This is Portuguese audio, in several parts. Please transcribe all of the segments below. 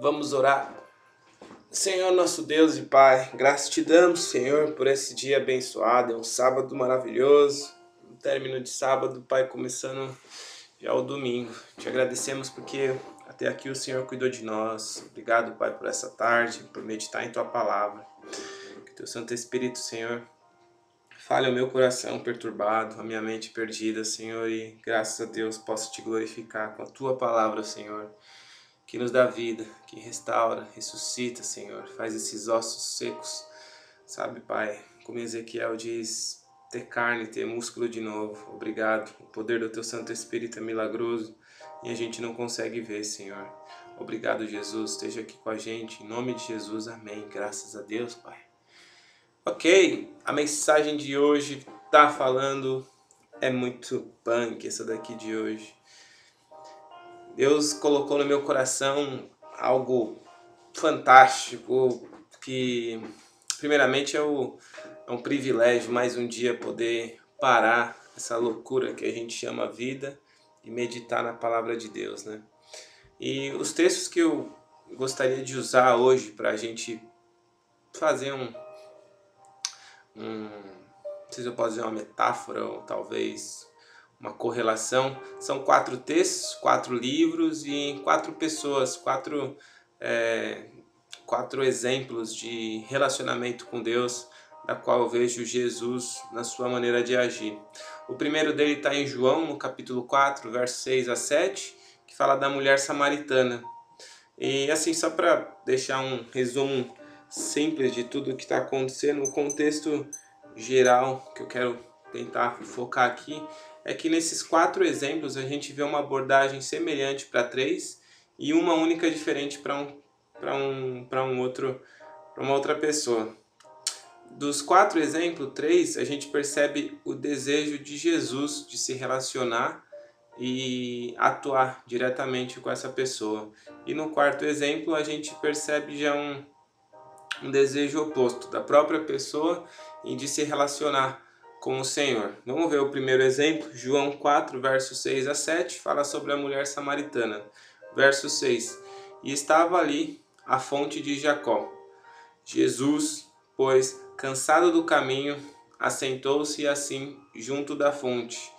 Vamos orar. Senhor nosso Deus e Pai, graças te damos, Senhor, por esse dia abençoado, é um sábado maravilhoso, um término de sábado, Pai, começando já o domingo. Te agradecemos porque até aqui o Senhor cuidou de nós. Obrigado, Pai, por essa tarde, por meditar em Tua Palavra. Que Teu Santo Espírito, Senhor, fale ao meu coração perturbado, a minha mente perdida, Senhor, e graças a Deus posso Te glorificar com a Tua Palavra, Senhor que nos dá vida, que restaura, ressuscita, Senhor. Faz esses ossos secos, sabe, Pai? Como Ezequiel diz, ter carne, ter músculo de novo. Obrigado. O poder do Teu Santo Espírito é milagroso e a gente não consegue ver, Senhor. Obrigado, Jesus. Esteja aqui com a gente. Em nome de Jesus, amém. Graças a Deus, Pai. Ok, a mensagem de hoje tá falando... É muito punk essa daqui de hoje Deus colocou no meu coração algo fantástico que primeiramente é, o, é um privilégio mais um dia poder parar essa loucura que a gente chama vida e meditar na palavra de Deus, né? E os textos que eu gostaria de usar hoje para a gente fazer um, um, não sei se eu posso dizer uma metáfora ou talvez uma correlação. São quatro textos, quatro livros e quatro pessoas, quatro, é, quatro exemplos de relacionamento com Deus, da qual eu vejo Jesus na sua maneira de agir. O primeiro dele está em João, no capítulo 4, versos 6 a 7, que fala da mulher samaritana. E assim, só para deixar um resumo simples de tudo o que está acontecendo, o contexto geral que eu quero tentar focar aqui é que nesses quatro exemplos a gente vê uma abordagem semelhante para três e uma única diferente para um, para um, um outro, uma outra pessoa. Dos quatro exemplos, três, a gente percebe o desejo de Jesus de se relacionar e atuar diretamente com essa pessoa. E no quarto exemplo, a gente percebe já um, um desejo oposto da própria pessoa em de se relacionar com o Senhor. Vamos ver o primeiro exemplo, João 4, versos 6 a 7, fala sobre a mulher samaritana. Verso 6, E estava ali a fonte de Jacó. Jesus, pois, cansado do caminho, assentou-se assim junto da fonte.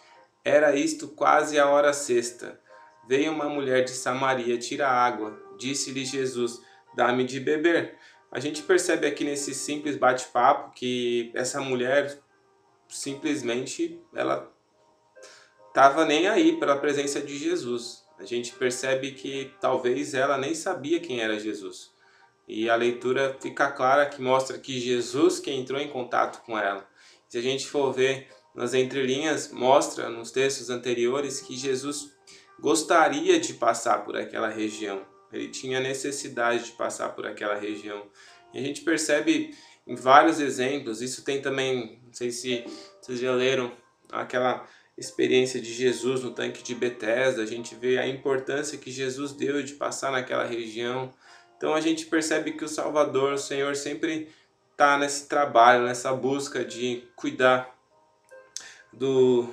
Era isto quase a hora sexta. Veio uma mulher de Samaria tirar água. Disse-lhe Jesus, dá-me de beber. A gente percebe aqui nesse simples bate-papo que essa mulher simplesmente ela estava nem aí para a presença de Jesus. A gente percebe que talvez ela nem sabia quem era Jesus. E a leitura fica clara que mostra que Jesus que entrou em contato com ela. Se a gente for ver nas entrelinhas, mostra nos textos anteriores que Jesus gostaria de passar por aquela região. Ele tinha necessidade de passar por aquela região. E a gente percebe em vários exemplos. Isso tem também, não sei se vocês já leram aquela experiência de Jesus no tanque de Betesda. A gente vê a importância que Jesus deu de passar naquela região. Então a gente percebe que o Salvador, o Senhor, sempre está nesse trabalho, nessa busca de cuidar do,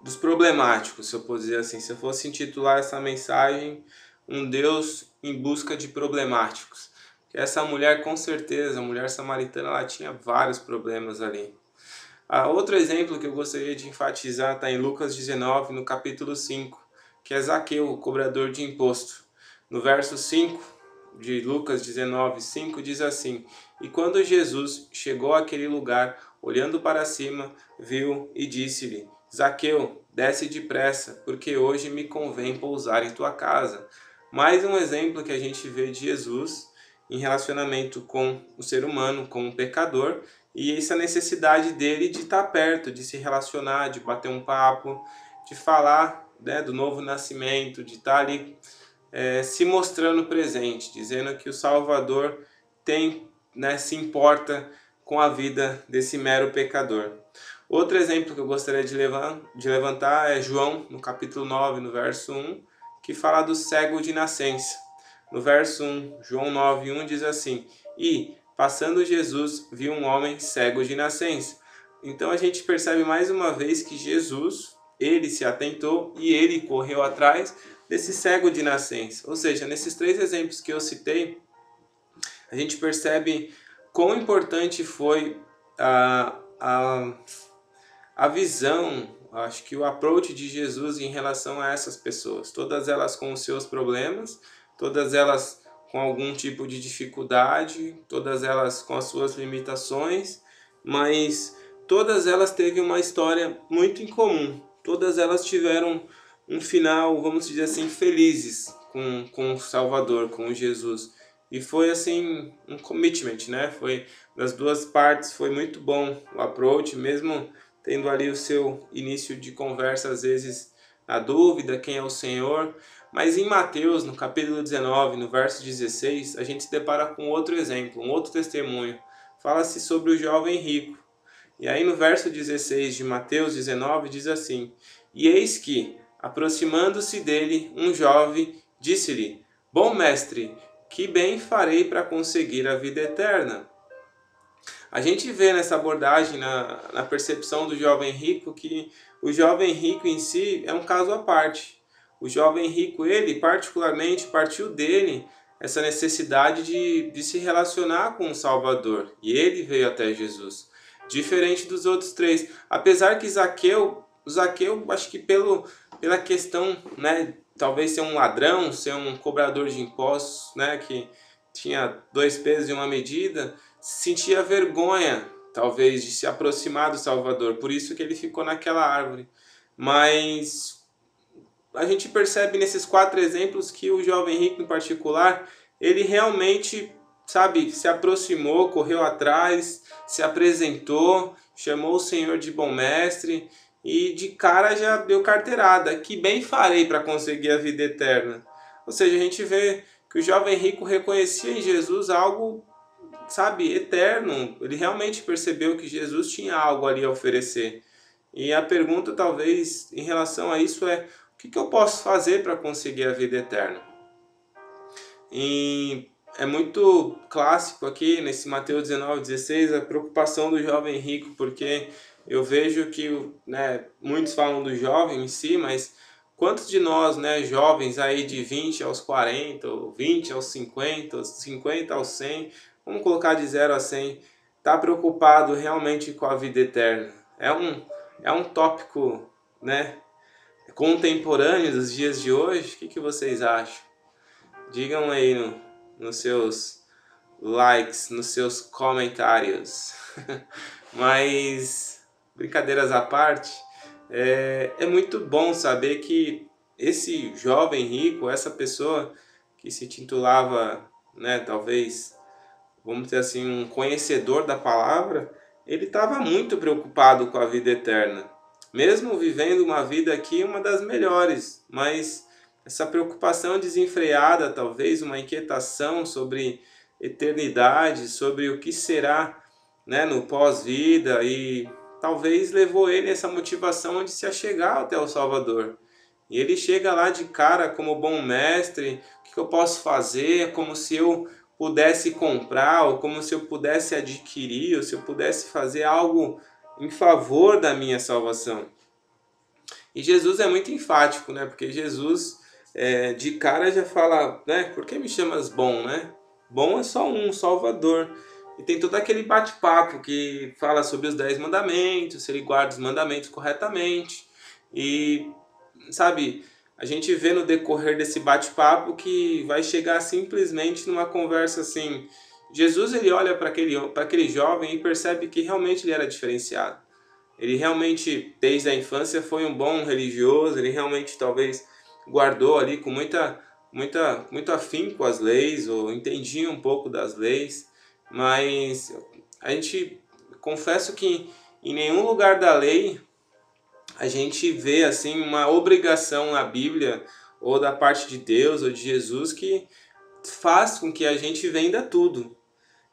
dos problemáticos, se eu posso dizer assim. Se eu fosse intitular essa mensagem, um Deus em busca de problemáticos. Essa mulher, com certeza, a mulher samaritana, ela tinha vários problemas ali. Ah, outro exemplo que eu gostaria de enfatizar está em Lucas 19, no capítulo 5, que é Zaqueu, o cobrador de imposto. No verso 5 de Lucas 19, 5 diz assim, E quando Jesus chegou àquele lugar, olhando para cima, viu e disse-lhe, Zaqueu, desce depressa, porque hoje me convém pousar em tua casa. Mais um exemplo que a gente vê de Jesus em relacionamento com o ser humano, com o pecador, e essa necessidade dele de estar perto, de se relacionar, de bater um papo, de falar né, do novo nascimento, de estar ali é, se mostrando presente, dizendo que o Salvador tem, né, se importa com a vida desse mero pecador. Outro exemplo que eu gostaria de, de levantar é João, no capítulo 9, no verso 1, que fala do cego de nascença. No verso 1, João 9, 1 diz assim, E, passando Jesus, viu um homem cego de nascença. Então a gente percebe mais uma vez que Jesus, ele se atentou e ele correu atrás desse cego de nascença. Ou seja, nesses três exemplos que eu citei, a gente percebe quão importante foi a, a, a visão, acho que o approach de Jesus em relação a essas pessoas. Todas elas com os seus problemas, todas elas com algum tipo de dificuldade, todas elas com as suas limitações, mas todas elas teve uma história muito em comum. Todas elas tiveram um final, vamos dizer assim, felizes com, com o Salvador, com Jesus. E foi assim, um commitment, né? Foi das duas partes, foi muito bom o approach, mesmo tendo ali o seu início de conversa, às vezes na dúvida, quem é o Senhor. Mas em Mateus, no capítulo 19, no verso 16, a gente se depara com outro exemplo, um outro testemunho. Fala-se sobre o jovem rico. E aí no verso 16 de Mateus 19 diz assim: E eis que, aproximando-se dele, um jovem disse-lhe: Bom mestre, que bem farei para conseguir a vida eterna? A gente vê nessa abordagem, na, na percepção do jovem rico, que o jovem rico em si é um caso à parte. O jovem rico, ele particularmente partiu dele essa necessidade de, de se relacionar com o Salvador. E ele veio até Jesus. Diferente dos outros três. Apesar que Zaqueu, Zaqueu, acho que pelo, pela questão, né, talvez ser um ladrão, ser um cobrador de impostos, né, que tinha dois pesos e uma medida, sentia vergonha, talvez, de se aproximar do Salvador. Por isso que ele ficou naquela árvore. Mas a gente percebe nesses quatro exemplos que o jovem rico em particular, ele realmente, sabe, se aproximou, correu atrás, se apresentou, chamou o Senhor de bom mestre e de cara já deu carteirada. Que bem farei para conseguir a vida eterna. Ou seja, a gente vê que o jovem rico reconhecia em Jesus algo, sabe, eterno. Ele realmente percebeu que Jesus tinha algo ali a oferecer. E a pergunta, talvez, em relação a isso é: o que, que eu posso fazer para conseguir a vida eterna? E é muito clássico aqui nesse Mateus 19, 16 a preocupação do jovem rico, porque eu vejo que né, muitos falam do jovem em si, mas quantos de nós, né, jovens aí de 20 aos 40, ou 20 aos 50, 50 aos 100, vamos colocar de 0 a 100, está preocupado realmente com a vida eterna? É um, é um tópico né, contemporâneo dos dias de hoje? O que, que vocês acham? Digam aí no, nos seus likes, nos seus comentários. Mas, brincadeiras à parte, é, é muito bom saber que esse jovem rico, essa pessoa que se titulava, né, talvez, vamos dizer assim, um conhecedor da palavra, ele estava muito preocupado com a vida eterna. Mesmo vivendo uma vida aqui, uma das melhores, mas essa preocupação desenfreada, talvez uma inquietação sobre eternidade, sobre o que será né, no pós-vida e talvez levou ele essa motivação de se achegar até o Salvador. E ele chega lá de cara como bom mestre, o que eu posso fazer, como se eu pudesse comprar, ou como se eu pudesse adquirir, ou se eu pudesse fazer algo em favor da minha salvação. E Jesus é muito enfático, né? Porque Jesus é, de cara já fala, né? Por que me chamas bom, né? Bom é só um, Salvador. E tem todo aquele bate-papo que fala sobre os dez mandamentos, se ele guarda os mandamentos corretamente. E, sabe, a gente vê no decorrer desse bate-papo que vai chegar simplesmente numa conversa assim. Jesus ele olha para aquele, aquele jovem e percebe que realmente ele era diferenciado. Ele realmente, desde a infância, foi um bom religioso, ele realmente talvez guardou ali com muita, muita, muito afinco as leis, ou entendia um pouco das leis, mas a gente, confesso que em nenhum lugar da lei a gente vê assim uma obrigação na Bíblia, ou da parte de Deus, ou de Jesus, que faz com que a gente venda tudo.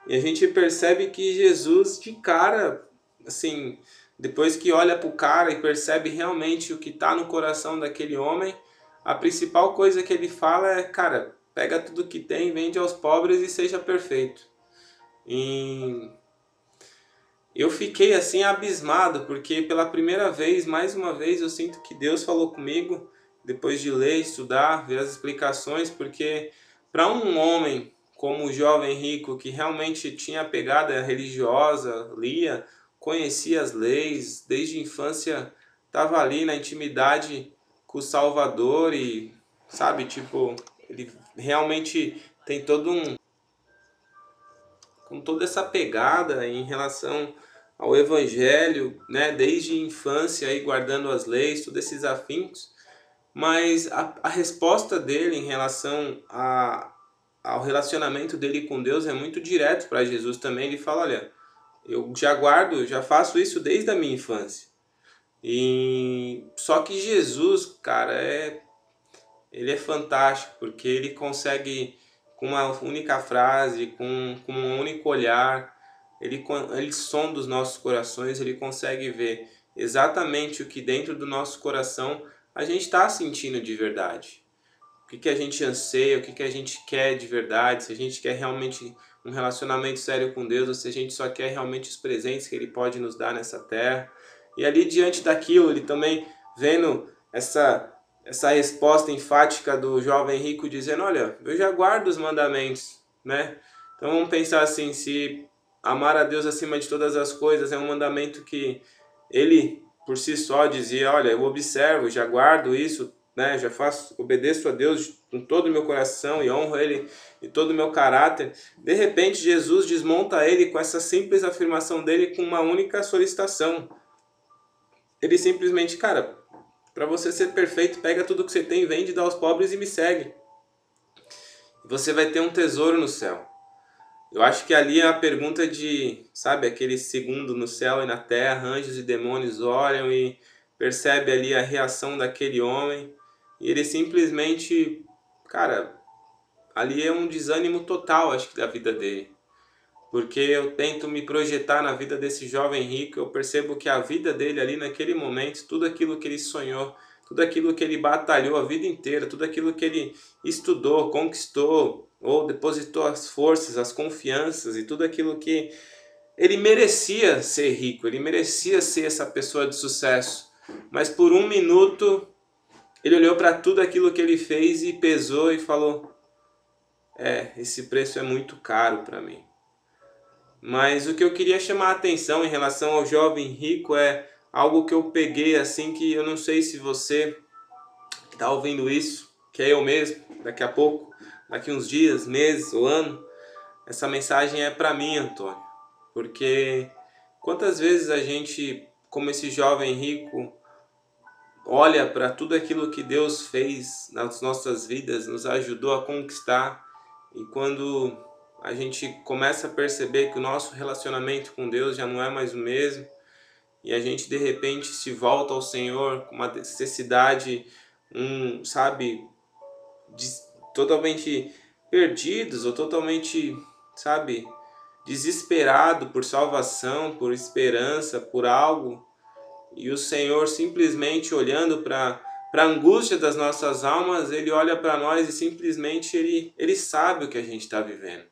E a gente percebe que Jesus, de cara, assim, depois que olha para o cara e percebe realmente o que está no coração daquele homem, a principal coisa que ele fala é, cara, pega tudo que tem, vende aos pobres e seja perfeito. E eu fiquei assim abismado, porque pela primeira vez, mais uma vez, eu sinto que Deus falou comigo depois de ler, estudar, ver as explicações, porque para um homem como o jovem rico que realmente tinha pegada religiosa, lia, conhecia as leis, desde a infância estava ali na intimidade com o Salvador e, sabe, tipo, ele realmente tem todo um com toda essa pegada em relação ao evangelho, né, desde a infância aí guardando as leis, todos esses afintos, mas a, a resposta dele em relação a, ao relacionamento dele com Deus é muito direto para Jesus também. Ele fala, olha, eu já guardo, já faço isso desde a minha infância. E só que Jesus, cara, é ele é fantástico porque ele consegue com uma única frase, com, com um único olhar, ele, ele sonda os nossos corações, ele consegue ver exatamente o que dentro do nosso coração a gente está sentindo de verdade. Que, que a gente anseia, o que, que a gente quer de verdade, se a gente quer realmente um relacionamento sério com Deus, ou se a gente só quer realmente os presentes que Ele pode nos dar nessa terra. E ali diante daquilo, ele também vendo essa, essa resposta enfática do jovem rico dizendo, olha, eu já guardo os mandamentos, né? Então vamos pensar assim, se amar a Deus acima de todas as coisas é um mandamento que ele por si só dizia, olha, eu observo, já guardo isso, né, já faço, obedeço a Deus com todo o meu coração e honro Ele e todo o meu caráter. De repente, Jesus desmonta ele com essa simples afirmação dele com uma única solicitação. Ele simplesmente, cara, para você ser perfeito, pega tudo que você tem, vende, dá aos pobres e me segue. Você vai ter um tesouro no céu. Eu acho que ali é a pergunta de, sabe, aquele segundo no céu e na terra, anjos e demônios olham e percebe ali a reação daquele homem e ele simplesmente, cara, ali é um desânimo total, acho que da vida dele porque eu tento me projetar na vida desse jovem rico, eu percebo que a vida dele ali naquele momento, tudo aquilo que ele sonhou, tudo aquilo que ele batalhou a vida inteira, tudo aquilo que ele estudou, conquistou, ou depositou as forças, as confianças e tudo aquilo que ele merecia ser rico, ele merecia ser essa pessoa de sucesso. Mas por um minuto ele olhou para tudo aquilo que ele fez e pesou e falou: É, esse preço é muito caro para mim. Mas o que eu queria chamar a atenção em relação ao jovem rico é algo que eu peguei assim que eu não sei se você está ouvindo isso, que é eu mesmo, daqui a pouco, daqui uns dias, meses ou ano, essa mensagem é para mim, Antônio. Porque quantas vezes a gente, como esse jovem rico, olha para tudo aquilo que Deus fez nas nossas vidas, nos ajudou a conquistar, e quando a gente começa a perceber que o nosso relacionamento com Deus já não é mais o mesmo e a gente de repente se volta ao Senhor com uma necessidade, um, sabe, de, totalmente perdidos ou totalmente, sabe, desesperado por salvação, por esperança, por algo, e o Senhor simplesmente olhando para para a angústia das nossas almas, Ele olha para nós e simplesmente Ele, ele sabe o que a gente está vivendo.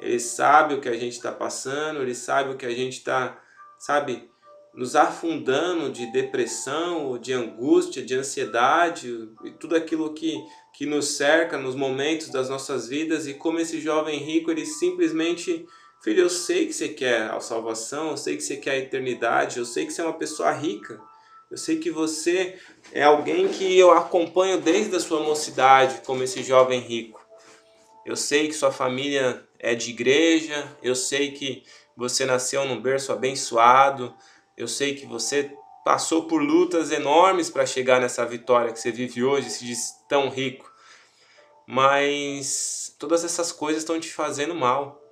Ele sabe o que a gente está passando, ele sabe o que a gente está, sabe, nos afundando de depressão, de angústia, de ansiedade e tudo aquilo que, que nos cerca nos momentos das nossas vidas. E como esse jovem rico, ele simplesmente, filho, eu sei que você quer a salvação, eu sei que você quer a eternidade, eu sei que você é uma pessoa rica. Eu sei que você é alguém que eu acompanho desde a sua mocidade, como esse jovem rico. Eu sei que sua família é de igreja, eu sei que você nasceu num berço abençoado, eu sei que você passou por lutas enormes para chegar nessa vitória que você vive hoje, se diz tão rico. Mas todas essas coisas estão te fazendo mal.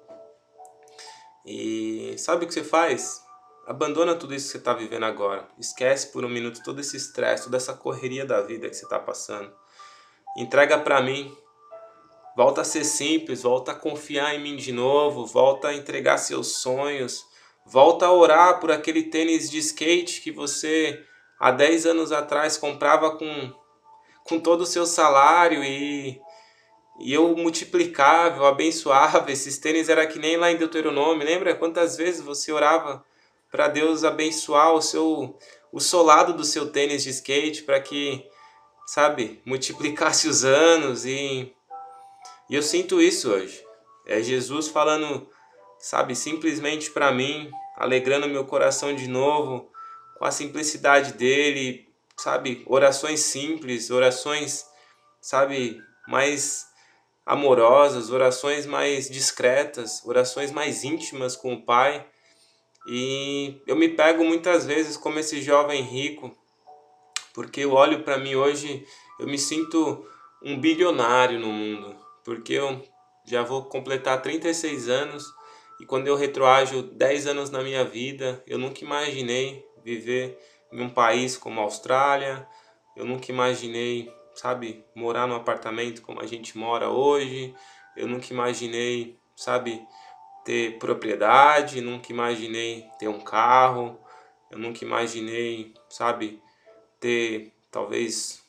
E sabe o que você faz? Abandona tudo isso que você está vivendo agora. Esquece por um minuto todo esse estresse, toda essa correria da vida que você está passando. Entrega para mim Volta a ser simples, volta a confiar em mim de novo, volta a entregar seus sonhos, volta a orar por aquele tênis de skate que você há 10 anos atrás comprava com, com todo o seu salário e, e eu multiplicava, eu abençoava. Esses tênis era que nem lá em Deuteronômio. Lembra quantas vezes você orava para Deus abençoar o seu o solado do seu tênis de skate para que sabe, multiplicasse os anos e, e eu sinto isso hoje. É Jesus falando, sabe, simplesmente para mim, alegrando meu coração de novo, com a simplicidade dele, sabe, orações simples, orações, sabe, mais amorosas, orações mais discretas, orações mais íntimas com o Pai. E eu me pego muitas vezes como esse jovem rico, porque eu olho para mim hoje, eu me sinto um bilionário no mundo, porque eu já vou completar 36 anos e quando eu retroajo 10 anos na minha vida, eu nunca imaginei viver em um país como a Austrália, eu nunca imaginei, sabe, morar num apartamento como a gente mora hoje, eu nunca imaginei, sabe, ter propriedade, nunca imaginei ter um carro, eu nunca imaginei, sabe, ter talvez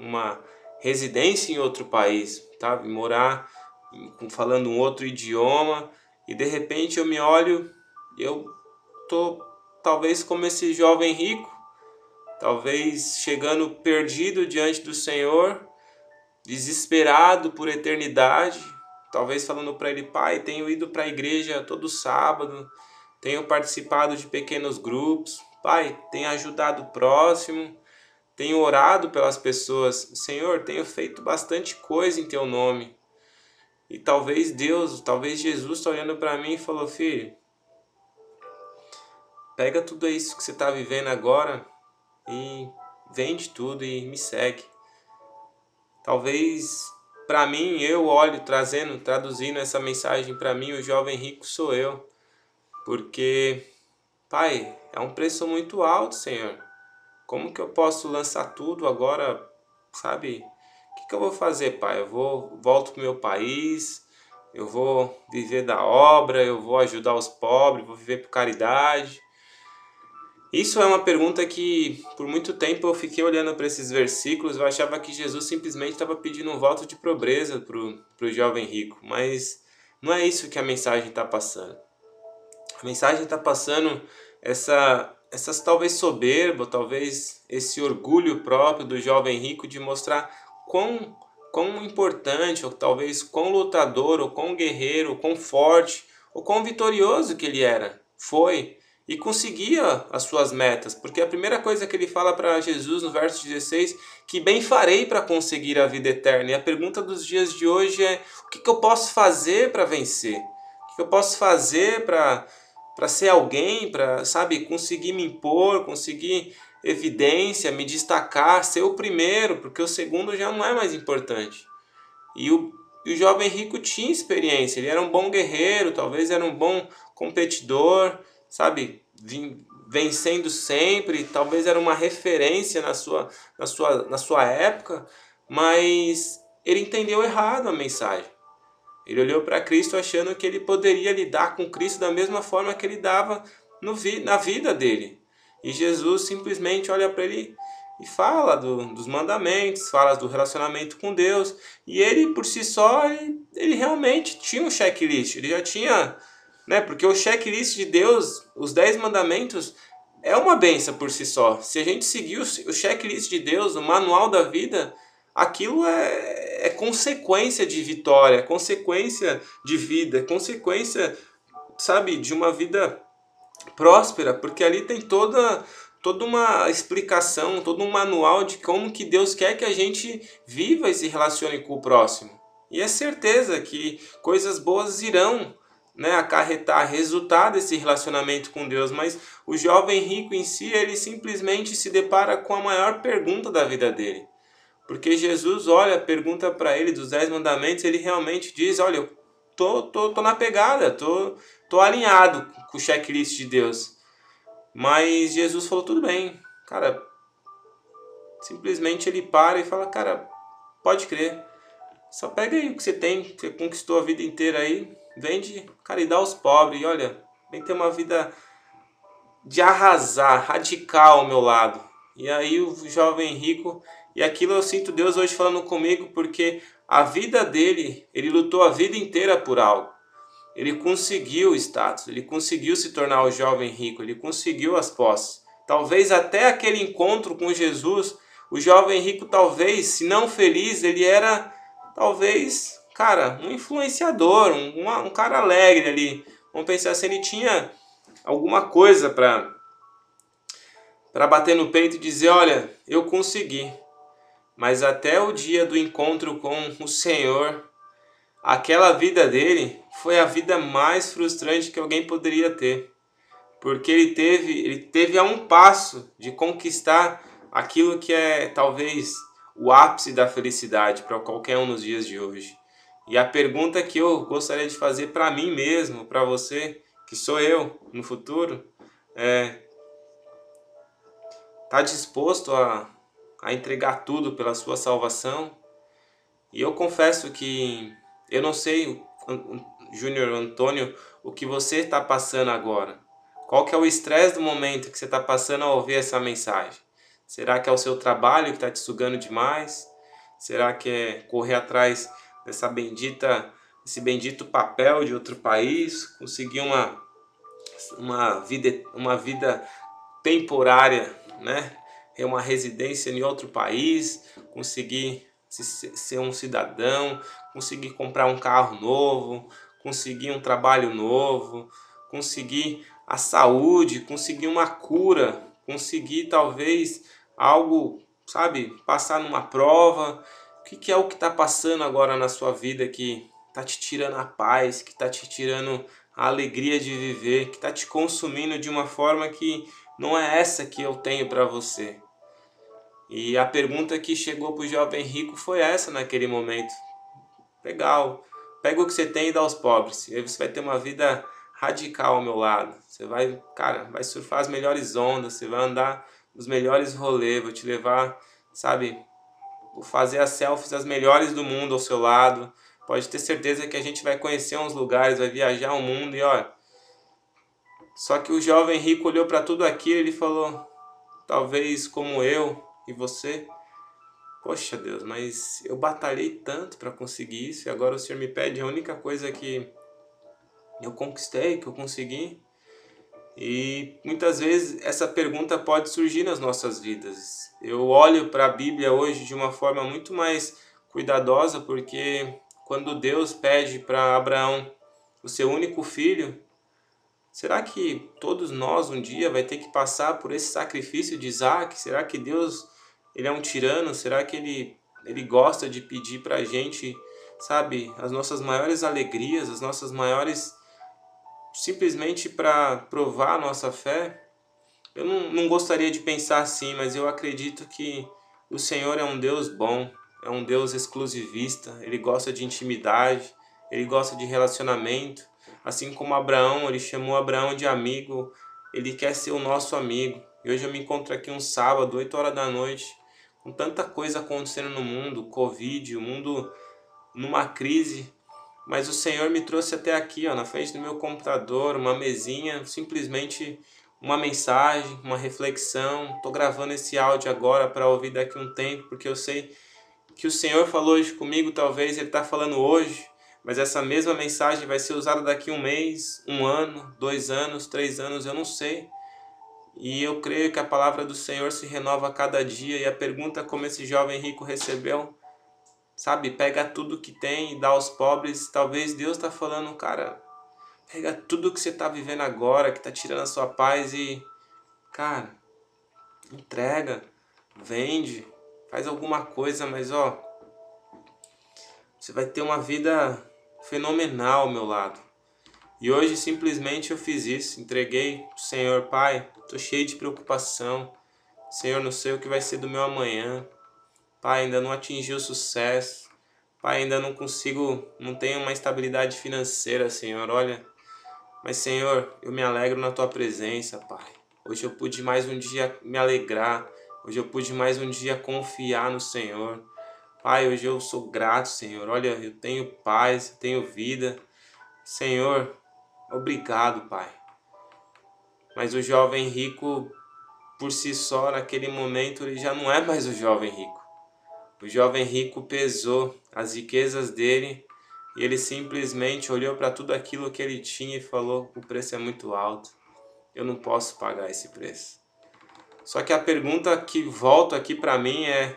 uma residência em outro país, sabe, morar falando um outro idioma. E de repente eu me olho eu tô talvez como esse jovem rico, talvez chegando perdido diante do Senhor, desesperado por eternidade, talvez falando para ele, pai, tenho ido para a igreja todo sábado, tenho participado de pequenos grupos, pai, tenho ajudado o próximo, tenho orado pelas pessoas, Senhor, tenho feito bastante coisa em teu nome. E talvez Deus, talvez Jesus está olhando para mim e falou, filho, pega tudo isso que você está vivendo agora e vende tudo e me segue. Talvez para mim, eu olho trazendo, traduzindo essa mensagem para mim, o jovem rico sou eu. Porque, Pai, é um preço muito alto, Senhor. Como que eu posso lançar tudo agora, sabe? O que, que eu vou fazer, Pai? Eu vou volto pro meu país, eu vou viver da obra, eu vou ajudar os pobres, vou viver por caridade. Isso é uma pergunta que por muito tempo eu fiquei olhando para esses versículos, eu achava que Jesus simplesmente estava pedindo um voto de pobreza para o jovem rico, mas não é isso que a mensagem está passando. A mensagem está passando essa, essas talvez soberba, talvez esse orgulho próprio do jovem rico de mostrar quão, quão importante, ou talvez quão lutador, ou quão guerreiro, ou quão forte, ou quão vitorioso que ele era, foi e conseguia as suas metas, porque a primeira coisa que ele fala para Jesus no verso 16, que bem farei para conseguir a vida eterna. E a pergunta dos dias de hoje é: o que, que eu posso fazer para vencer? O que, que eu posso fazer para para ser alguém, para, sabe, conseguir me impor, conseguir evidência, me destacar, ser o primeiro, porque o segundo já não é mais importante. E o, e o jovem rico tinha experiência, ele era um bom guerreiro, talvez era um bom competidor, sabe, vencendo sempre, talvez era uma referência na sua, na sua, na sua época, mas ele entendeu errado a mensagem. Ele olhou para Cristo achando que ele poderia lidar com Cristo da mesma forma que ele dava no vi, na vida dele. E Jesus simplesmente olha para ele e fala do, dos mandamentos, fala do relacionamento com Deus. E ele, por si só, ele, ele realmente tinha um checklist, ele já tinha né? Porque o checklist de Deus, os dez mandamentos, é uma benção por si só. Se a gente seguir o checklist de Deus, o manual da vida, aquilo é, é consequência de vitória, é consequência de vida, é consequência, sabe, de uma vida próspera, porque ali tem toda toda uma explicação, todo um manual de como que Deus quer que a gente viva e se relacione com o próximo. E é certeza que coisas boas irão né, acarretar resultado esse relacionamento com Deus, mas o jovem rico em si, ele simplesmente se depara com a maior pergunta da vida dele. Porque Jesus olha, pergunta para ele dos dez mandamentos, ele realmente diz, olha, eu tô, tô, tô na pegada, tô, tô alinhado com o checklist de Deus. Mas Jesus falou, tudo bem, cara, simplesmente ele para e fala, cara, pode crer, só pega aí o que você tem, que você conquistou a vida inteira aí, vende, cara, e dá aos pobres. E olha, vem ter uma vida de arrasar, radical ao meu lado. E aí o jovem rico, e aquilo eu sinto Deus hoje falando comigo, porque a vida dele, ele lutou a vida inteira por algo. Ele conseguiu status, ele conseguiu se tornar o jovem rico, ele conseguiu as posses. Talvez até aquele encontro com Jesus, O jovem rico, talvez, se não feliz, ele era, talvez, cara, um influenciador, um, um cara alegre ali. Vamos pensar se ele tinha alguma coisa para para bater no peito e dizer, olha, eu consegui. Mas até o dia do encontro com o Senhor, aquela vida dele foi a vida mais frustrante que alguém poderia ter. Porque ele teve, ele teve a um passo de conquistar aquilo que é talvez o ápice da felicidade para qualquer um nos dias de hoje. E a pergunta que eu gostaria de fazer para mim mesmo, para você, que sou eu no futuro, é: tá disposto a, a entregar tudo pela sua salvação? E eu confesso que eu não sei, Júnior Antônio, o que você está passando agora. Qual que é o estresse do momento que você está passando ao ouvir essa mensagem? Será que é o seu trabalho que está te sugando demais? Será que é correr atrás dessa bendita, esse bendito papel de outro país? Conseguir uma, uma, vida, uma vida temporária, né? É uma residência em outro país, conseguir ser um cidadão, conseguir comprar um carro novo, conseguir um trabalho novo, conseguir a saúde, conseguir uma cura, conseguir talvez algo, sabe, passar numa prova. O que, que é o que está passando agora na sua vida que está te tirando a paz, que está te tirando a alegria de viver, que está te consumindo de uma forma que não é essa que eu tenho para você. E a pergunta que chegou para o jovem rico foi essa naquele momento. Legal, pega o que você tem e dá aos pobres. E aí você vai ter uma vida radical ao meu lado. Você vai, cara, vai surfar as melhores ondas, você vai andar nos melhores rolês, vou te levar, sabe, fazer as selfies as melhores do mundo ao seu lado. Pode ter certeza que a gente vai conhecer uns lugares, vai viajar o mundo e ó. Só que o jovem rico olhou para tudo aquilo e ele falou: talvez como eu, e você, poxa Deus, mas eu batalhei tanto para conseguir isso e agora o Senhor me pede a única coisa que eu conquistei, que eu consegui. E muitas vezes essa pergunta pode surgir nas nossas vidas. Eu olho para a Bíblia hoje de uma forma muito mais cuidadosa, porque quando Deus pede para Abraão o seu único filho, será que todos nós um dia vai ter que passar por esse sacrifício de Isaac? Será que Deus ele é um tirano? Será que ele, ele gosta de pedir para a gente, sabe, as nossas maiores alegrias, as nossas maiores. Simplesmente para provar a nossa fé? Eu não, não gostaria de pensar assim, mas eu acredito que o Senhor é um Deus bom, é um Deus exclusivista, ele gosta de intimidade, ele gosta de relacionamento. Assim como Abraão, ele chamou Abraão de amigo, ele quer ser o nosso amigo. E hoje eu me encontro aqui um sábado, 8 horas da noite, com tanta coisa acontecendo no mundo, Covid, o mundo numa crise, mas o Senhor me trouxe até aqui, ó, na frente do meu computador, uma mesinha, simplesmente uma mensagem, uma reflexão. Tô gravando esse áudio agora para ouvir daqui um tempo, porque eu sei que o Senhor falou hoje comigo, talvez ele está falando hoje, mas essa mesma mensagem vai ser usada daqui um mês, um ano, dois anos, três anos, eu não sei. E eu creio que a palavra do Senhor se renova a cada dia. E a pergunta como esse jovem rico recebeu, sabe, pega tudo que tem e dá aos pobres. Talvez Deus está falando, cara, pega tudo que você está vivendo agora, que está tirando a sua paz e, cara, entrega, vende, faz alguma coisa, mas ó, você vai ter uma vida fenomenal ao meu lado. E hoje simplesmente eu fiz isso, entreguei Senhor Pai, tô cheio de preocupação. Senhor, não sei o que vai ser do meu amanhã. Pai, ainda não atingi o sucesso. Pai, ainda não consigo, não tenho uma estabilidade financeira, Senhor. Olha, mas Senhor, eu me alegro na tua presença, Pai. Hoje eu pude mais um dia me alegrar. Hoje eu pude mais um dia confiar no Senhor. Pai, hoje eu sou grato, Senhor. Olha, eu tenho paz, eu tenho vida. Senhor, Obrigado, Pai. Mas o jovem rico, por si só, naquele momento, ele já não é mais o jovem rico. O jovem rico pesou as riquezas dele e ele simplesmente olhou para tudo aquilo que ele tinha e falou: o preço é muito alto, eu não posso pagar esse preço. Só que a pergunta que volta aqui para mim é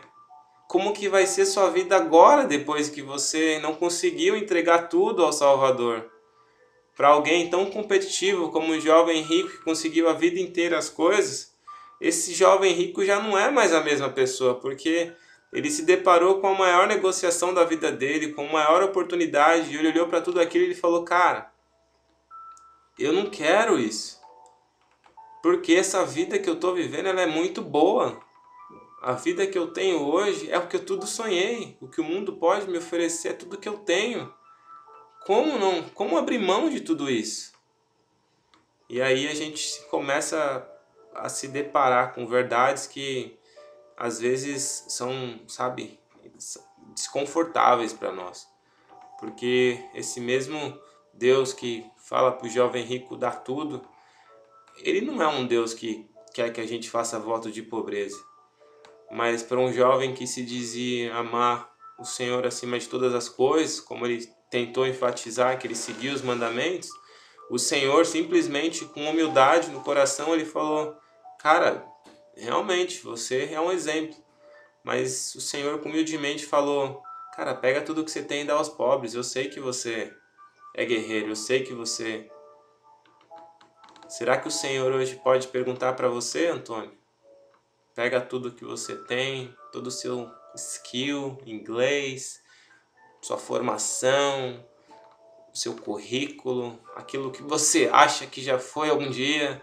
como que vai ser sua vida agora depois que você não conseguiu entregar tudo ao Salvador? Para alguém tão competitivo como o jovem rico que conseguiu a vida inteira as coisas, esse jovem rico já não é mais a mesma pessoa, porque ele se deparou com a maior negociação da vida dele, com a maior oportunidade, e ele olhou para tudo aquilo e falou: Cara, eu não quero isso. Porque essa vida que eu estou vivendo ela é muito boa. A vida que eu tenho hoje é o que eu tudo sonhei. O que o mundo pode me oferecer é tudo que eu tenho. Como não? Como abrir mão de tudo isso? E aí a gente começa a se deparar com verdades que às vezes são, sabe, desconfortáveis para nós. Porque esse mesmo Deus que fala para o jovem rico dar tudo, ele não é um Deus que quer que a gente faça voto de pobreza. Mas para um jovem que se dizia amar o Senhor acima de todas as coisas, como ele tentou enfatizar que ele seguia os mandamentos, o Senhor simplesmente com humildade no coração ele falou: "Cara, realmente você é um exemplo". Mas o Senhor humildemente falou: "Cara, pega tudo que você tem e dá aos pobres. Eu sei que você é guerreiro, eu sei que você Será que o Senhor hoje pode perguntar para você, Antônio? Pega tudo que você tem, todo o seu skill, inglês, sua formação, seu currículo, aquilo que você acha que já foi algum dia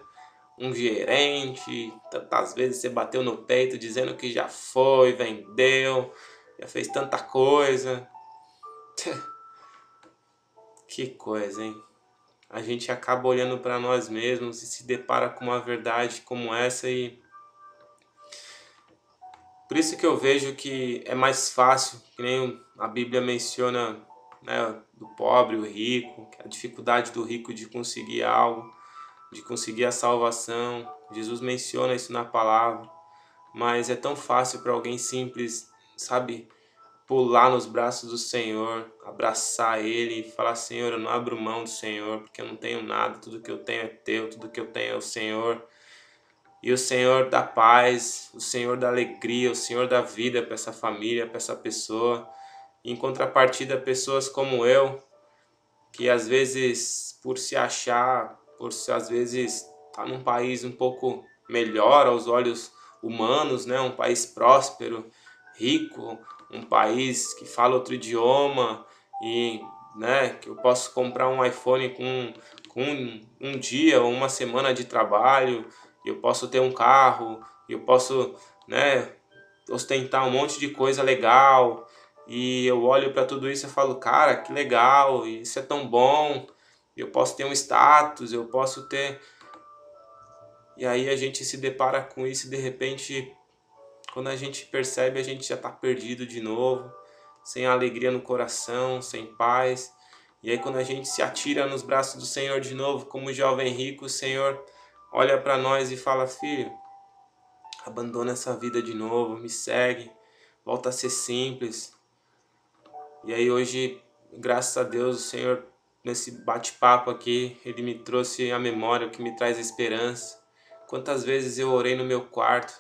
um gerente, tantas vezes você bateu no peito dizendo que já foi, vendeu, já fez tanta coisa. Que coisa, hein? A gente acaba olhando para nós mesmos e se depara com uma verdade como essa e por isso que eu vejo que é mais fácil, que nem a Bíblia menciona né, do pobre, o rico, a dificuldade do rico de conseguir algo, de conseguir a salvação. Jesus menciona isso na palavra, mas é tão fácil para alguém simples, sabe, pular nos braços do Senhor, abraçar Ele e falar: Senhor, eu não abro mão do Senhor, porque eu não tenho nada, tudo que eu tenho é teu, tudo que eu tenho é o Senhor. E o Senhor da paz, o Senhor da alegria, o Senhor da vida para essa família, para essa pessoa. Em contrapartida, pessoas como eu, que às vezes, por se achar, por se às vezes estar tá num país um pouco melhor aos olhos humanos, né? um país próspero, rico, um país que fala outro idioma e né, que eu posso comprar um iPhone com, com um, um dia ou uma semana de trabalho eu posso ter um carro, eu posso, né, ostentar um monte de coisa legal. E eu olho para tudo isso e falo, cara, que legal, isso é tão bom. Eu posso ter um status, eu posso ter. E aí a gente se depara com isso e de repente, quando a gente percebe, a gente já está perdido de novo, sem alegria no coração, sem paz. E aí quando a gente se atira nos braços do Senhor de novo, como jovem rico, o Senhor olha para nós e fala: Filho, abandona essa vida de novo, me segue, volta a ser simples. E aí hoje, graças a Deus, o Senhor, nesse bate-papo aqui, Ele me trouxe a memória, o que me traz esperança. Quantas vezes eu orei no meu quarto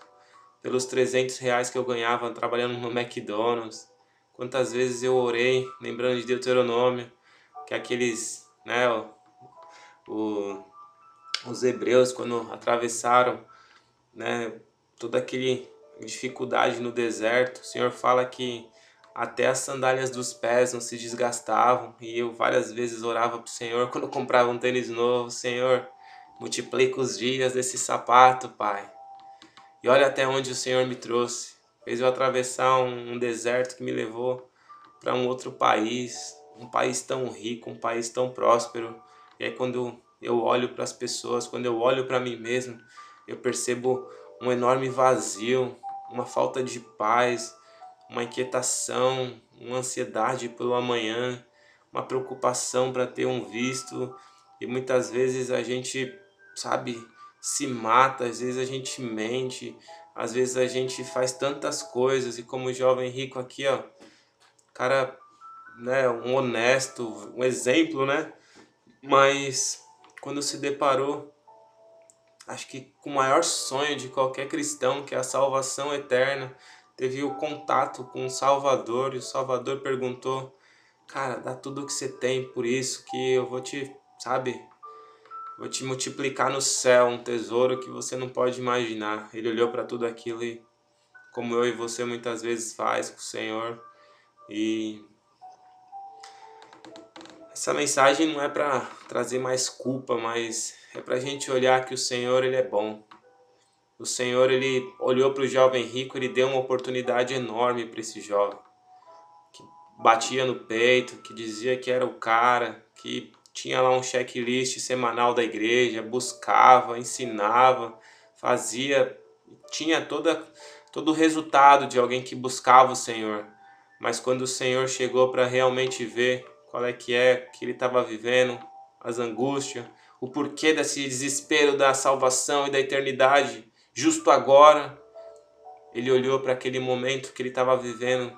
pelos 300 reais que eu ganhava trabalhando no McDonald's. Quantas vezes eu orei, lembrando de Deuteronômio, que aqueles, né, o, o os hebreus quando atravessaram né, toda aquele dificuldade no deserto, o Senhor fala que até as sandálias dos pés não se desgastavam e eu várias vezes orava para o Senhor quando comprava um tênis novo, Senhor, multiplica os dias desse sapato, Pai. E olha até onde o Senhor me trouxe. Fez eu atravessar um, um deserto que me levou para um outro país, um país tão rico, um país tão próspero. E aí quando eu olho para as pessoas, quando eu olho para mim mesmo, eu percebo um enorme vazio, uma falta de paz, uma inquietação, uma ansiedade pelo amanhã, uma preocupação para ter um visto e muitas vezes a gente, sabe, se mata, às vezes a gente mente, às vezes a gente faz tantas coisas e como o jovem rico aqui, ó, cara, né, um honesto, um exemplo, né? Mas quando se deparou acho que com o maior sonho de qualquer cristão, que é a salvação eterna, teve o contato com o Salvador e o Salvador perguntou: Cara, dá tudo o que você tem por isso, que eu vou te, sabe, vou te multiplicar no céu um tesouro que você não pode imaginar. Ele olhou para tudo aquilo e, como eu e você muitas vezes faz com o Senhor, e essa mensagem não é para trazer mais culpa, mas é para a gente olhar que o Senhor ele é bom. O Senhor ele olhou para o jovem rico, ele deu uma oportunidade enorme para esse jovem que batia no peito, que dizia que era o cara, que tinha lá um checklist semanal da igreja, buscava, ensinava, fazia, tinha toda todo o resultado de alguém que buscava o Senhor. Mas quando o Senhor chegou para realmente ver qual é que é que ele estava vivendo, as angústias, o porquê desse desespero da salvação e da eternidade, justo agora, ele olhou para aquele momento que ele estava vivendo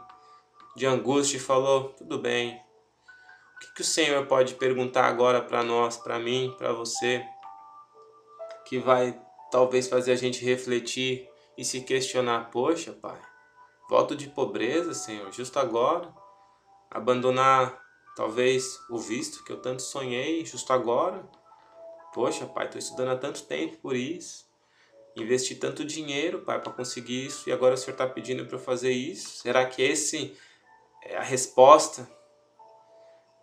de angústia e falou: Tudo bem, o que, que o Senhor pode perguntar agora para nós, para mim, para você, que vai talvez fazer a gente refletir e se questionar: Poxa, Pai, volto de pobreza, Senhor, justo agora, abandonar talvez o visto que eu tanto sonhei, justo agora. Poxa, pai, estou estudando há tanto tempo por isso. Investi tanto dinheiro, pai, para conseguir isso. E agora o senhor está pedindo para eu fazer isso? Será que esse é a resposta?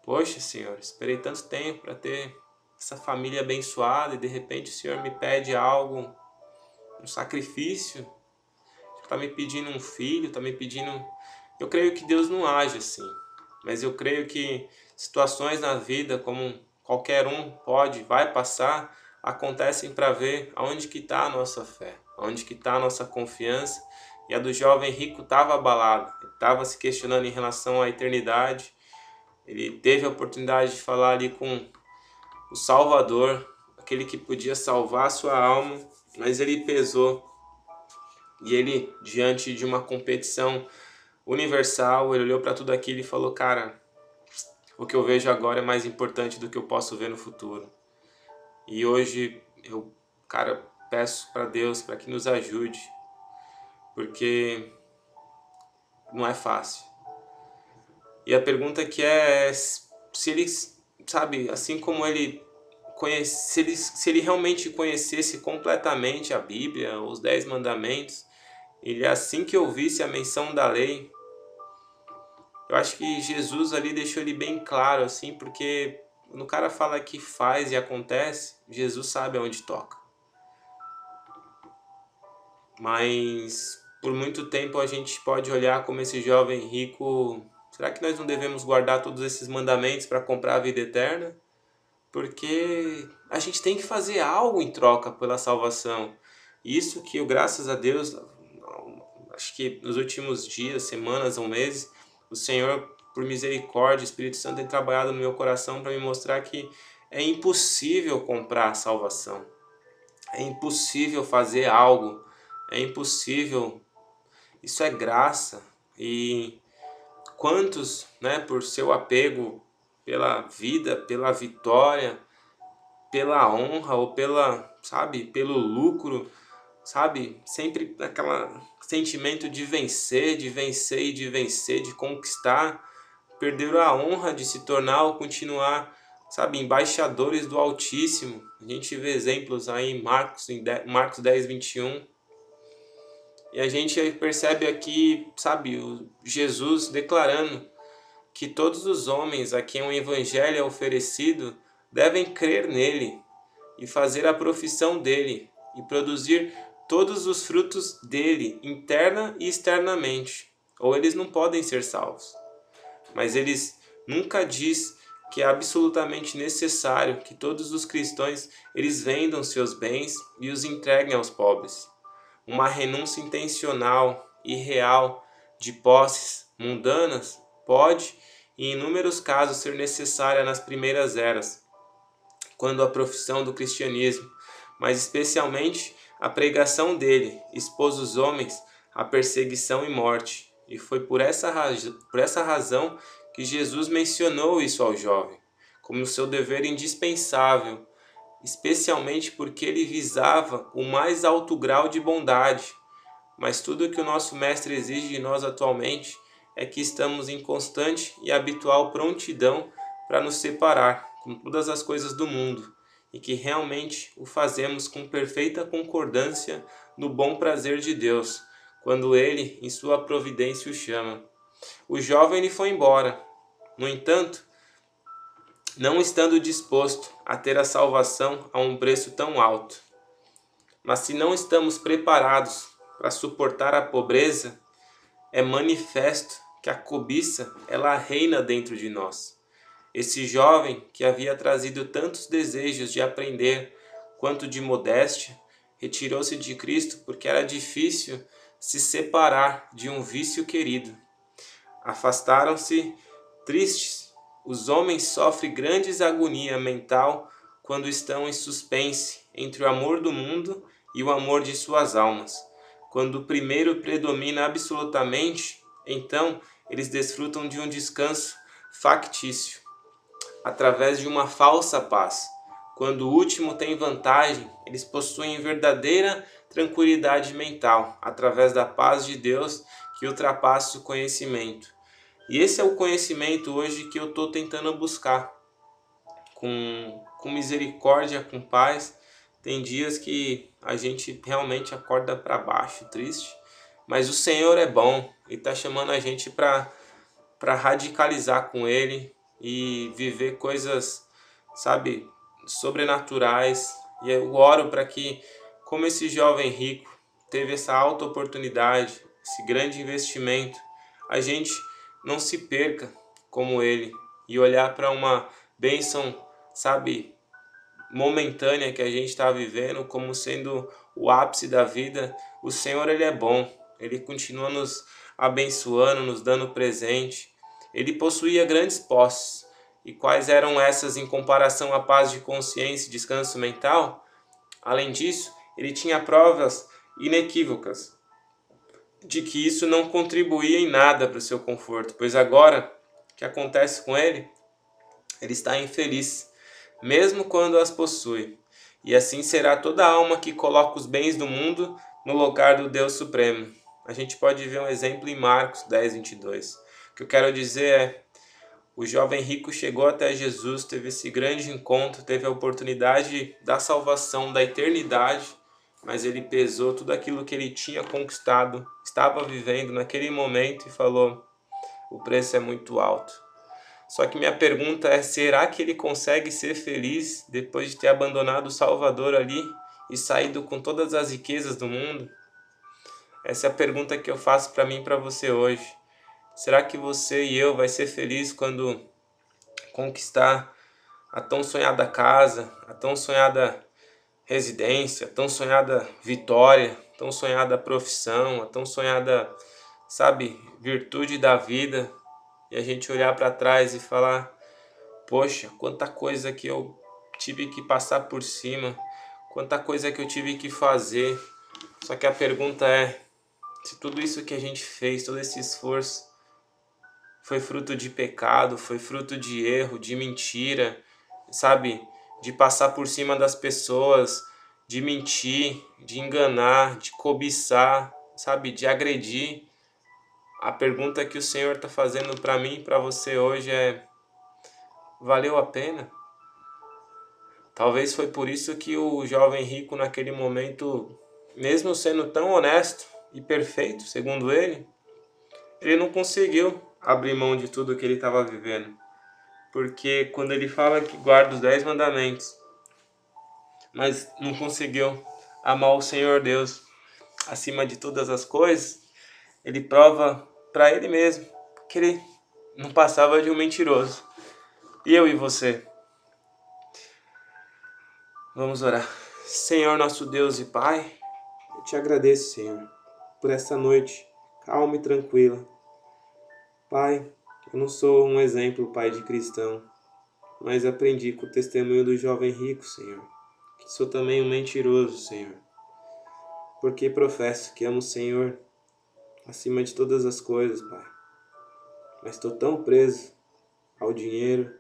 Poxa, senhor, esperei tanto tempo para ter essa família abençoada e de repente o senhor me pede algo, um sacrifício. Está me pedindo um filho, está me pedindo. Eu creio que Deus não age assim. Mas eu creio que situações na vida, como qualquer um pode, vai passar, acontecem para ver aonde que está a nossa fé, aonde que está a nossa confiança. E a do jovem rico estava abalada, estava se questionando em relação à eternidade. Ele teve a oportunidade de falar ali com o Salvador, aquele que podia salvar a sua alma, mas ele pesou. E ele, diante de uma competição universal, ele olhou para tudo aquilo e falou: Cara, o que eu vejo agora é mais importante do que eu posso ver no futuro. E hoje eu, cara, peço para Deus para que nos ajude, porque não é fácil. E a pergunta que é se ele, sabe, assim como ele conhece, se ele, se ele realmente conhecesse completamente a Bíblia, os Dez Mandamentos, ele assim que ouvisse a menção da lei, eu acho que Jesus ali deixou ele bem claro, assim, porque quando o cara fala que faz e acontece, Jesus sabe aonde toca. Mas por muito tempo a gente pode olhar como esse jovem rico. Será que nós não devemos guardar todos esses mandamentos para comprar a vida eterna? Porque a gente tem que fazer algo em troca pela salvação. Isso que eu, graças a Deus, acho que nos últimos dias, semanas ou meses, o Senhor, por misericórdia, o Espírito Santo tem trabalhado no meu coração para me mostrar que é impossível comprar a salvação. É impossível fazer algo. É impossível. Isso é graça. E quantos, né, por seu apego pela vida, pela vitória, pela honra ou pela, sabe, pelo lucro, sabe, sempre aquela sentimento de vencer, de vencer e de vencer, de conquistar, perderam a honra de se tornar ou continuar, sabe, embaixadores do Altíssimo. A gente vê exemplos aí em Marcos, em Marcos 10, 21. E a gente percebe aqui, sabe, Jesus declarando que todos os homens a quem o Evangelho é oferecido devem crer nele e fazer a profissão dele e produzir todos os frutos dele, interna e externamente, ou eles não podem ser salvos. Mas eles nunca diz que é absolutamente necessário que todos os cristãos eles vendam seus bens e os entreguem aos pobres. Uma renúncia intencional e real de posses mundanas pode, em inúmeros casos, ser necessária nas primeiras eras, quando a profissão do cristianismo, mas especialmente a pregação dele expôs os homens à perseguição e morte, e foi por essa, por essa razão que Jesus mencionou isso ao jovem, como seu dever indispensável especialmente porque ele visava o mais alto grau de bondade. Mas tudo o que o nosso Mestre exige de nós atualmente é que estamos em constante e habitual prontidão para nos separar com todas as coisas do mundo e que realmente o fazemos com perfeita concordância no bom prazer de Deus, quando Ele, em sua providência, o chama. O jovem lhe foi embora. No entanto, não estando disposto a ter a salvação a um preço tão alto. Mas se não estamos preparados para suportar a pobreza, é manifesto que a cobiça ela reina dentro de nós. Esse jovem que havia trazido tantos desejos de aprender quanto de modéstia, retirou-se de Cristo porque era difícil se separar de um vício querido. Afastaram-se tristes. Os homens sofrem grandes agonia mental quando estão em suspense entre o amor do mundo e o amor de suas almas. Quando o primeiro predomina absolutamente, então eles desfrutam de um descanso factício, através de uma falsa paz. Quando o último tem vantagem, eles possuem verdadeira tranquilidade mental, através da paz de Deus que ultrapassa o conhecimento. E esse é o conhecimento hoje que eu estou tentando buscar. Com, com misericórdia, com paz. Tem dias que a gente realmente acorda para baixo, triste. Mas o Senhor é bom e está chamando a gente para radicalizar com Ele e viver coisas, sabe, sobrenaturais. E eu oro para que, como esse jovem rico teve essa alta oportunidade, esse grande investimento, a gente não se perca como ele e olhar para uma bênção, sabe, momentânea que a gente está vivendo como sendo o ápice da vida. O Senhor, Ele é bom, Ele continua nos abençoando, nos dando presente. Ele possuía grandes posses. E quais eram essas em comparação à paz de consciência e descanso mental? Além disso, ele tinha provas inequívocas de que isso não contribuía em nada para o seu conforto, pois agora o que acontece com ele? Ele está infeliz, mesmo quando as possui. E assim será toda alma que coloca os bens do mundo no lugar do Deus Supremo. A gente pode ver um exemplo em Marcos 10, 22. O que eu quero dizer é: o jovem rico chegou até Jesus, teve esse grande encontro, teve a oportunidade da salvação, da eternidade mas ele pesou tudo aquilo que ele tinha conquistado, estava vivendo naquele momento e falou: o preço é muito alto. Só que minha pergunta é: será que ele consegue ser feliz depois de ter abandonado o Salvador ali e saído com todas as riquezas do mundo? Essa é a pergunta que eu faço para mim e para você hoje. Será que você e eu vai ser feliz quando conquistar a tão sonhada casa, a tão sonhada residência, tão sonhada vitória, tão sonhada profissão, a tão sonhada, sabe, virtude da vida, e a gente olhar para trás e falar: poxa, quanta coisa que eu tive que passar por cima, quanta coisa que eu tive que fazer. Só que a pergunta é: se tudo isso que a gente fez, todo esse esforço, foi fruto de pecado, foi fruto de erro, de mentira, sabe? De passar por cima das pessoas, de mentir, de enganar, de cobiçar, sabe, de agredir. A pergunta que o Senhor está fazendo para mim e para você hoje é: valeu a pena? Talvez foi por isso que o jovem rico, naquele momento, mesmo sendo tão honesto e perfeito, segundo ele, ele não conseguiu abrir mão de tudo que ele estava vivendo porque quando ele fala que guarda os dez mandamentos, mas não conseguiu amar o Senhor Deus acima de todas as coisas, ele prova para ele mesmo que ele não passava de um mentiroso. E eu e você? Vamos orar. Senhor nosso Deus e Pai, eu te agradeço, Senhor, por essa noite calma e tranquila. Pai, eu não sou um exemplo, pai de cristão, mas aprendi com o testemunho do jovem rico, Senhor, que sou também um mentiroso, Senhor, porque professo que amo o Senhor acima de todas as coisas, Pai. Mas estou tão preso ao dinheiro,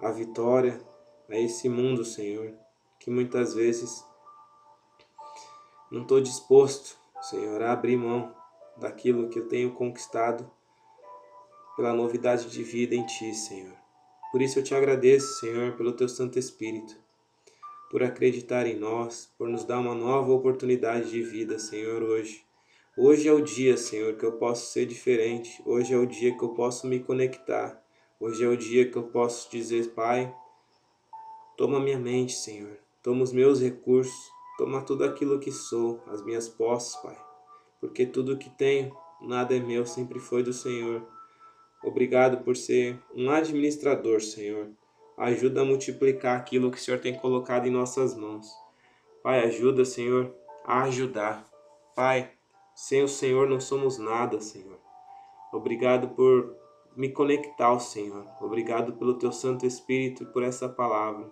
à vitória, a esse mundo, Senhor, que muitas vezes não estou disposto, Senhor, a abrir mão daquilo que eu tenho conquistado pela novidade de vida em Ti, Senhor. Por isso eu te agradeço, Senhor, pelo Teu Santo Espírito, por acreditar em nós, por nos dar uma nova oportunidade de vida, Senhor, hoje. Hoje é o dia, Senhor, que eu posso ser diferente. Hoje é o dia que eu posso me conectar. Hoje é o dia que eu posso dizer, Pai, toma minha mente, Senhor. Toma os meus recursos. Toma tudo aquilo que sou, as minhas posses, Pai. Porque tudo que tenho, nada é meu, sempre foi do Senhor. Obrigado por ser um administrador, Senhor. Ajuda a multiplicar aquilo que o Senhor tem colocado em nossas mãos. Pai, ajuda, Senhor, a ajudar. Pai, sem o Senhor não somos nada, Senhor. Obrigado por me conectar ao Senhor. Obrigado pelo teu Santo Espírito e por essa palavra.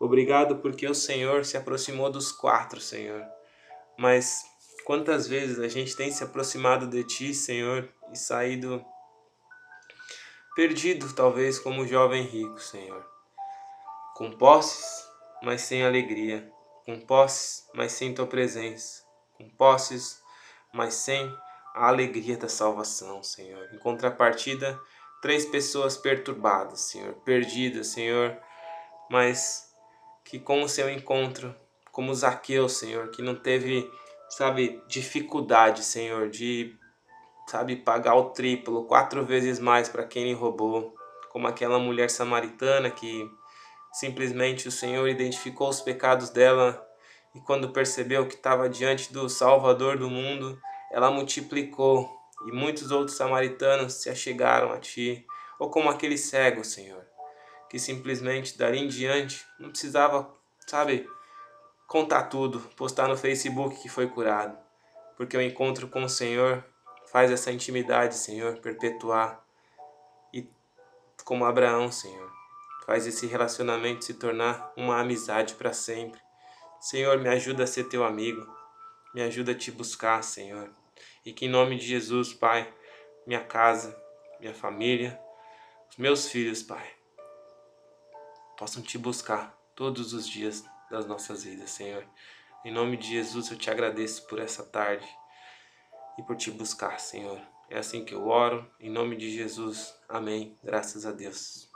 Obrigado porque o Senhor se aproximou dos quatro, Senhor. Mas quantas vezes a gente tem se aproximado de ti, Senhor, e saído perdido, talvez como o jovem rico, Senhor. Com posses, mas sem alegria. Com posses, mas sem tua presença. Com posses, mas sem a alegria da salvação, Senhor. Em contrapartida, três pessoas perturbadas, Senhor, perdidas, Senhor, mas que com o seu encontro, como Zaqueu, Senhor, que não teve, sabe, dificuldade, Senhor, de sabe, pagar o triplo, quatro vezes mais para quem lhe roubou, como aquela mulher samaritana que simplesmente o Senhor identificou os pecados dela e quando percebeu que estava diante do Salvador do mundo, ela multiplicou. E muitos outros samaritanos se achegaram a ti, ou como aquele cego, Senhor, que simplesmente dali em diante não precisava, sabe, contar tudo, postar no Facebook que foi curado, porque o encontro com o Senhor Faz essa intimidade, Senhor, perpetuar. E como Abraão, Senhor, faz esse relacionamento se tornar uma amizade para sempre. Senhor, me ajuda a ser teu amigo. Me ajuda a te buscar, Senhor. E que em nome de Jesus, Pai, minha casa, minha família, os meus filhos, Pai, possam te buscar todos os dias das nossas vidas, Senhor. Em nome de Jesus, eu te agradeço por essa tarde e por te buscar, Senhor. É assim que eu oro, em nome de Jesus. Amém. Graças a Deus.